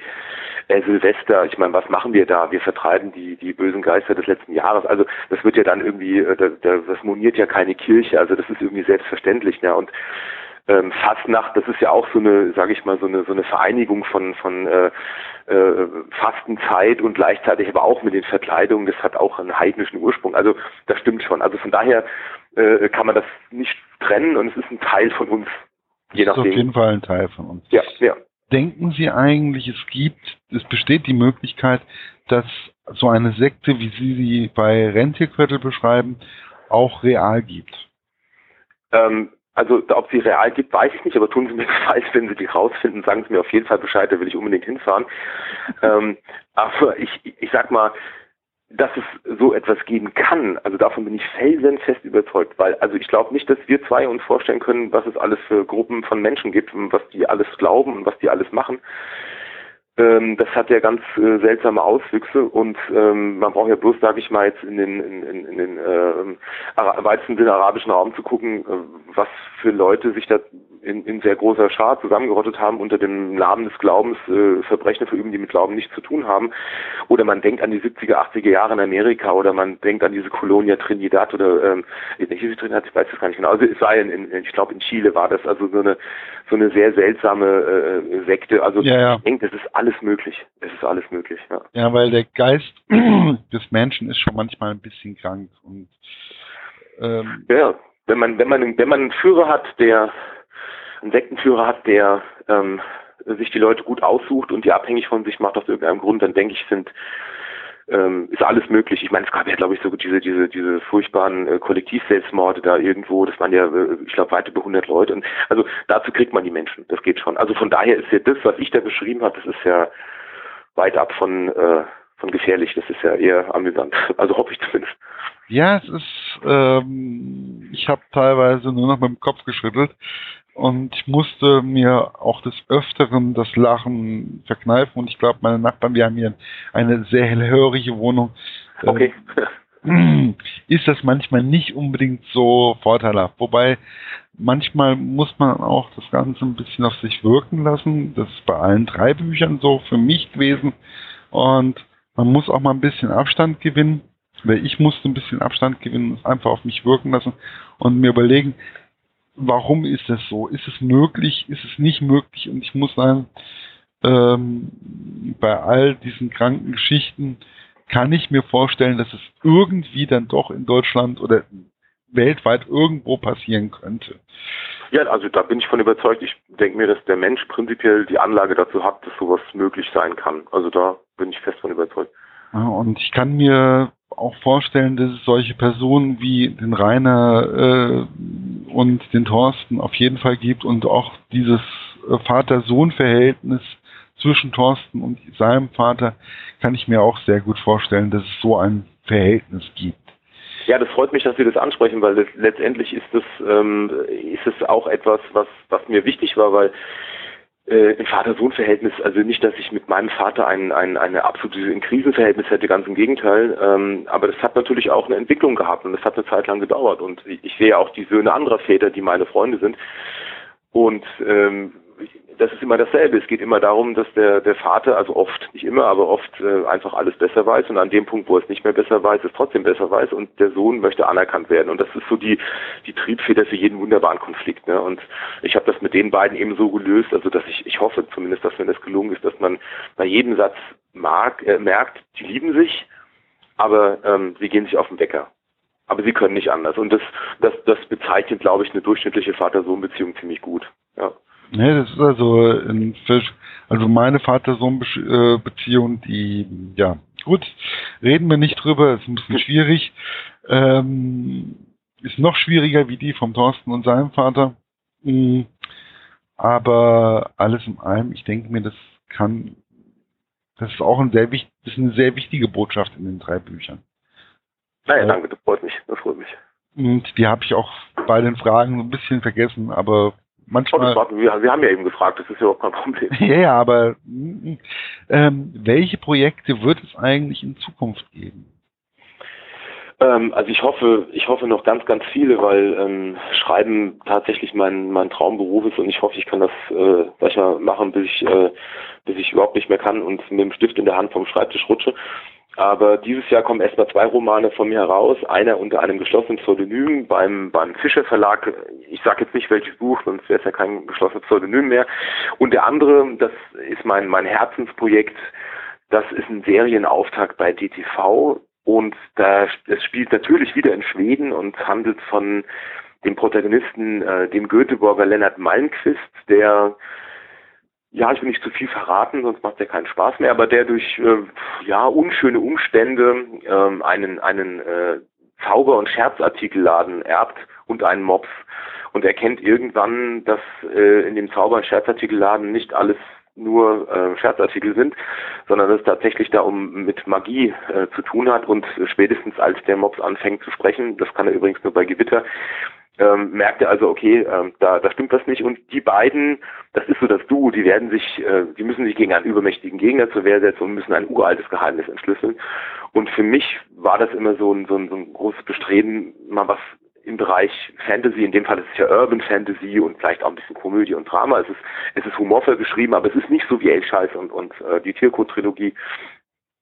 äh, Silvester, ich meine, was machen wir da? Wir vertreiben die, die bösen Geister des letzten Jahres. Also das wird ja dann irgendwie, äh, das, das moniert ja keine Kirche, also das ist irgendwie selbstverständlich. Ne? Und ähm, Fastnacht, das ist ja auch so eine, sage ich mal, so eine so eine Vereinigung von von äh, äh, Fastenzeit und gleichzeitig aber auch mit den Verkleidungen. Das hat auch einen heidnischen Ursprung. Also das stimmt schon. Also von daher äh, kann man das nicht trennen und es ist ein Teil von uns. Je nachdem. Das ist auf jeden Fall ein Teil von uns. Ja, ja. Denken Sie eigentlich, es gibt, es besteht die Möglichkeit, dass so eine Sekte, wie Sie sie bei Rentierquettel beschreiben, auch real gibt? Ähm, also ob sie real gibt, weiß ich nicht, aber tun Sie mir gefallen, wenn Sie die rausfinden, sagen Sie mir auf jeden Fall Bescheid, da will ich unbedingt hinfahren. ähm, aber ich, ich sag mal, dass es so etwas geben kann, also davon bin ich felsenfest überzeugt, weil also ich glaube nicht, dass wir zwei uns vorstellen können, was es alles für Gruppen von Menschen gibt, was die alles glauben und was die alles machen. Ähm, das hat ja ganz äh, seltsame Auswüchse und ähm, man braucht ja bloß, sage ich mal, jetzt in den, in, in, in den äh, weitesten Sinne arabischen Raum zu gucken, äh, was für Leute sich da in, in sehr großer Schar zusammengerottet haben unter dem Namen des Glaubens, äh, Verbrechen verüben, die mit Glauben nichts zu tun haben. Oder man denkt an die 70er, 80er Jahre in Amerika oder man denkt an diese Colonia Trinidad oder ähm, hieß Trinidad, ich weiß es gar nicht genau. Also es war in, in ich glaube in Chile war das also so eine so eine sehr seltsame äh, Sekte. Also ja, ja. ich denke, das ist alles möglich. Es ist alles möglich, ja. Ja, weil der Geist des Menschen ist schon manchmal ein bisschen krank und ähm, ja, wenn man wenn man wenn man einen Führer hat, der einen Sektenführer hat, der ähm, sich die Leute gut aussucht und die abhängig von sich macht aus irgendeinem Grund, dann denke ich, sind ähm, ist alles möglich. Ich meine, es gab ja, glaube ich, so diese, diese, diese furchtbaren äh, Kollektivselbstmorde da irgendwo, das waren ja, äh, ich glaube, weit über 100 Leute. Und, also dazu kriegt man die Menschen, das geht schon. Also von daher ist ja das, was ich da beschrieben habe, das ist ja weit ab von, äh, von gefährlich, das ist ja eher amüsant. Also hoffe ich zumindest. Ja, es ist, ähm, ich habe teilweise nur noch mit dem Kopf geschüttelt und ich musste mir auch des Öfteren das Lachen verkneifen und ich glaube, meine Nachbarn, wir haben hier eine sehr hellhörige Wohnung. Okay. Ähm, ist das manchmal nicht unbedingt so vorteilhaft. Wobei manchmal muss man auch das Ganze ein bisschen auf sich wirken lassen. Das ist bei allen drei Büchern so für mich gewesen. Und man muss auch mal ein bisschen Abstand gewinnen. Weil ich musste ein bisschen Abstand gewinnen, es einfach auf mich wirken lassen und mir überlegen, warum ist das so? Ist es möglich? Ist es nicht möglich? Und ich muss sagen, ähm, bei all diesen kranken Geschichten kann ich mir vorstellen, dass es irgendwie dann doch in Deutschland oder weltweit irgendwo passieren könnte. Ja, also da bin ich von überzeugt. Ich denke mir, dass der Mensch prinzipiell die Anlage dazu hat, dass sowas möglich sein kann. Also da bin ich fest von überzeugt. Und ich kann mir auch vorstellen, dass es solche Personen wie den Rainer äh, und den Thorsten auf jeden Fall gibt und auch dieses äh, Vater-Sohn-Verhältnis zwischen Thorsten und seinem Vater kann ich mir auch sehr gut vorstellen, dass es so ein Verhältnis gibt. Ja, das freut mich, dass Sie das ansprechen, weil das, letztendlich ist es ähm, ist es auch etwas, was was mir wichtig war, weil äh, im Vater-Sohn-Verhältnis, also nicht, dass ich mit meinem Vater ein, ein, eine absolute Krisenverhältnis hätte, ganz im Gegenteil, ähm, aber das hat natürlich auch eine Entwicklung gehabt und das hat eine Zeit lang gedauert und ich sehe auch die Söhne anderer Väter, die meine Freunde sind und ähm, das ist immer dasselbe. Es geht immer darum, dass der, der Vater, also oft, nicht immer, aber oft äh, einfach alles besser weiß und an dem Punkt, wo es nicht mehr besser weiß, es trotzdem besser weiß und der Sohn möchte anerkannt werden. Und das ist so die, die Triebfeder für jeden wunderbaren Konflikt. Ne? Und ich habe das mit den beiden eben so gelöst, also dass ich, ich hoffe zumindest, dass mir das gelungen ist, dass man bei jedem Satz mag, äh, merkt, die lieben sich, aber ähm, sie gehen sich auf den Wecker aber sie können nicht anders. Und das, das, das bezeichnet, glaube ich, eine durchschnittliche Vater-Sohn-Beziehung ziemlich gut. Ja. Nee, das ist also ein Fisch. Also meine Vater-Sohn-Beziehung, die, ja, gut, reden wir nicht drüber, ist ein bisschen schwierig. Ähm, ist noch schwieriger wie die vom Thorsten und seinem Vater. Mhm. Aber alles in allem, ich denke mir, das kann, das ist auch ein sehr wichtig, das ist eine sehr wichtige Botschaft in den drei Büchern. Naja, danke, das freut mich, das freut mich. Und die habe ich auch bei den Fragen ein bisschen vergessen, aber manchmal. Oh, wir, wir, haben ja eben gefragt, das ist ja auch kein Problem. ja, ja, aber ähm, welche Projekte wird es eigentlich in Zukunft geben? Ähm, also ich hoffe, ich hoffe noch ganz, ganz viele, weil ähm, Schreiben tatsächlich mein, mein Traumberuf ist und ich hoffe, ich kann das, äh, sag ich mal, machen, bis ich, äh, bis ich überhaupt nicht mehr kann und mit dem Stift in der Hand vom Schreibtisch rutsche. Aber dieses Jahr kommen erstmal zwei Romane von mir heraus. Einer unter einem geschlossenen Pseudonym beim, beim Fischer Verlag. Ich sage jetzt nicht welches Buch, sonst wäre es ja kein geschlossenes Pseudonym mehr. Und der andere, das ist mein, mein Herzensprojekt. Das ist ein Serienauftakt bei DTV. Und da, es spielt natürlich wieder in Schweden und handelt von dem Protagonisten, äh, dem Göteborger Lennart Malmqvist, der ja, ich will nicht zu viel verraten, sonst macht ja keinen Spaß mehr, aber der durch äh, ja unschöne Umstände ähm, einen einen äh, Zauber- und Scherzartikelladen erbt und einen Mops. Und erkennt irgendwann, dass äh, in dem Zauber- und Scherzartikelladen nicht alles nur äh, Scherzartikel sind, sondern es tatsächlich da um mit Magie äh, zu tun hat und spätestens als der Mops anfängt zu sprechen, das kann er übrigens nur bei Gewitter, ähm, merkt er also, okay, ähm, da, da stimmt was nicht. Und die beiden, das ist so das Duo, die werden sich, äh, die müssen sich gegen einen übermächtigen Gegner zur Wehr setzen und müssen ein uraltes Geheimnis entschlüsseln. Und für mich war das immer so ein, so ein, so ein großes Bestreben, mal was im Bereich Fantasy, in dem Fall ist es ja Urban Fantasy und vielleicht auch ein bisschen Komödie und Drama. Es ist, es ist humorvoll geschrieben, aber es ist nicht so wie Elscheiß und, und äh, die Tiercode-Trilogie.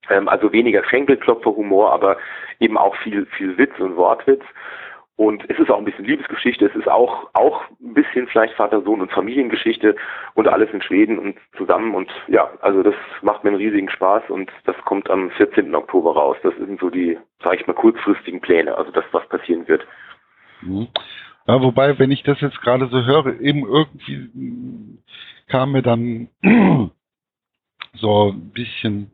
Ähm, also weniger Schenkelklopfer-Humor, aber eben auch viel, viel Witz und Wortwitz. Und es ist auch ein bisschen Liebesgeschichte, es ist auch, auch ein bisschen vielleicht Vater-Sohn- und Familiengeschichte und alles in Schweden und zusammen. Und ja, also das macht mir einen riesigen Spaß und das kommt am 14. Oktober raus. Das sind so die, sage ich mal, kurzfristigen Pläne, also das, was passieren wird. Mhm. Ja, wobei, wenn ich das jetzt gerade so höre, eben irgendwie kam mir dann so ein bisschen,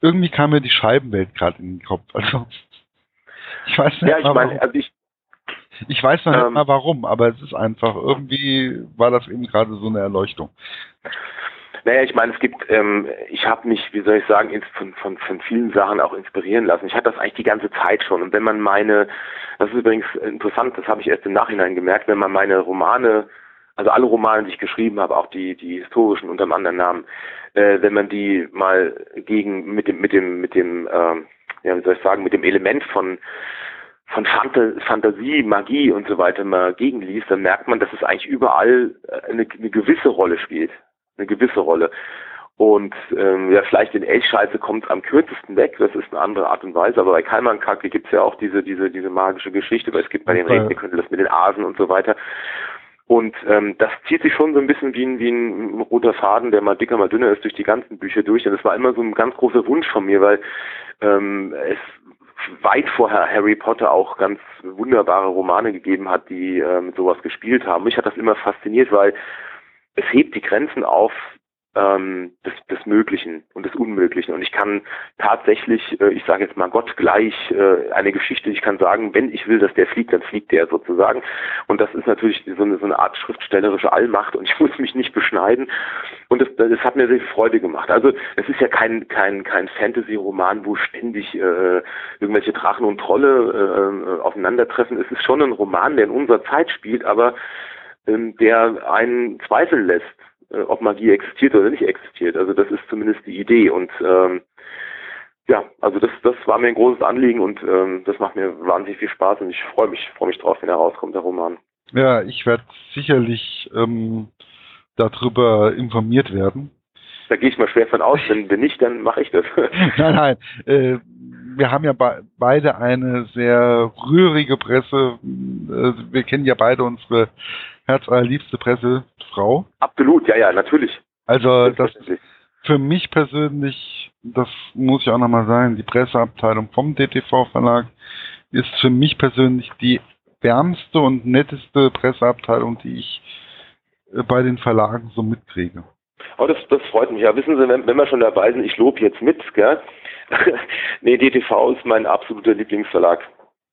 irgendwie kam mir die Scheibenwelt gerade in den Kopf. Also ich weiß nicht, ja, ich meine, also ich, ich weiß noch ähm, nicht mal warum, aber es ist einfach, irgendwie war das eben gerade so eine Erleuchtung. Naja, ich meine, es gibt, ähm, ich habe mich, wie soll ich sagen, von, von, von vielen Sachen auch inspirieren lassen. Ich hatte das eigentlich die ganze Zeit schon. Und wenn man meine, das ist übrigens interessant, das habe ich erst im Nachhinein gemerkt, wenn man meine Romane, also alle Romane, die ich geschrieben habe, auch die, die historischen unter einem anderen Namen, äh, wenn man die mal gegen, mit dem, mit dem, mit dem, ähm, ja, wie soll ich sagen, mit dem Element von von Fantasie, Magie und so weiter mal gegenliest, dann merkt man, dass es eigentlich überall äh, eine, eine gewisse Rolle spielt. Eine gewisse Rolle. Und ähm, ja, vielleicht in Elchscheiße kommt es am kürzesten weg, das ist eine andere Art und Weise, aber bei Kalman-Kacke gibt's ja auch diese, diese, diese magische Geschichte, weil es gibt bei den Regenekunden das mit den Asen und so weiter. Und ähm, das zieht sich schon so ein bisschen wie ein, wie ein roter Faden, der mal dicker, mal dünner ist, durch die ganzen Bücher durch. Und das war immer so ein ganz großer Wunsch von mir, weil ähm, es weit vorher Harry Potter auch ganz wunderbare Romane gegeben hat, die äh, mit sowas gespielt haben. Mich hat das immer fasziniert, weil es hebt die Grenzen auf, ähm, des, des Möglichen und des Unmöglichen. Und ich kann tatsächlich, äh, ich sage jetzt mal Gott gleich, äh, eine Geschichte, ich kann sagen, wenn ich will, dass der fliegt, dann fliegt der sozusagen. Und das ist natürlich so eine, so eine Art schriftstellerische Allmacht und ich muss mich nicht beschneiden. Und das, das hat mir sehr viel Freude gemacht. Also es ist ja kein, kein, kein Fantasy-Roman, wo ständig äh, irgendwelche Drachen und Trolle äh, aufeinandertreffen. Es ist schon ein Roman, der in unserer Zeit spielt, aber der einen zweifeln lässt äh, ob Magie existiert oder nicht existiert. Also das ist zumindest die Idee und ähm, ja, also das, das war mir ein großes Anliegen und ähm, das macht mir wahnsinnig viel Spaß und ich freue mich, freue mich drauf, wenn er rauskommt, der Roman. Ja, ich werde sicherlich ähm, darüber informiert werden. Da gehe ich mal schwer von aus, wenn, wenn nicht, dann mache ich das. nein, nein. Äh, wir haben ja be beide eine sehr rührige Presse. Äh, wir kennen ja beide unsere herzallerliebste Pressefrau. Absolut, ja, ja, natürlich. Also das für mich persönlich, das muss ich auch nochmal sagen, die Presseabteilung vom DTV Verlag ist für mich persönlich die wärmste und netteste Presseabteilung, die ich äh, bei den Verlagen so mitkriege. Oh, das, das freut mich. Ja, wissen Sie, wenn, wenn wir schon dabei sind, ich lobe jetzt mit, gell? nee, DTV ist mein absoluter Lieblingsverlag.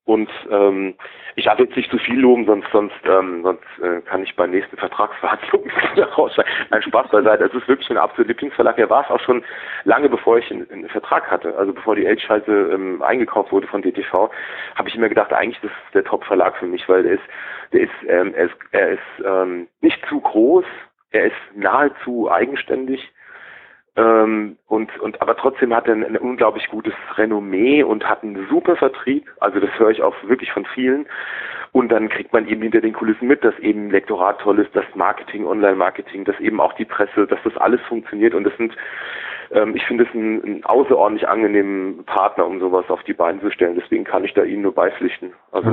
Und ähm, ich darf jetzt nicht zu viel loben, sonst sonst ähm, sonst äh, kann ich beim nächsten Vertragsverhandlungen raussteigen. Ein Spaß beiseite. Es ist wirklich ein absoluter Lieblingsverlag. Er war es auch schon lange bevor ich einen, einen Vertrag hatte. Also bevor die Elchscheiße ähm, eingekauft wurde von DTV, habe ich immer gedacht, eigentlich das ist der Top-Verlag für mich, weil der ist, der ist, ähm, er ist, er ist ähm, nicht zu groß, er ist nahezu eigenständig ähm, und und, aber trotzdem hat er ein, ein unglaublich gutes Renommee und hat einen super Vertrieb. Also das höre ich auch wirklich von vielen. Und dann kriegt man eben hinter den Kulissen mit, dass eben Lektorat toll ist, das Marketing, Online-Marketing, dass eben auch die Presse, dass das alles funktioniert. Und das sind, ähm, ich finde es einen, einen außerordentlich angenehmen Partner, um sowas auf die Beine zu stellen. Deswegen kann ich da Ihnen nur beipflichten. Also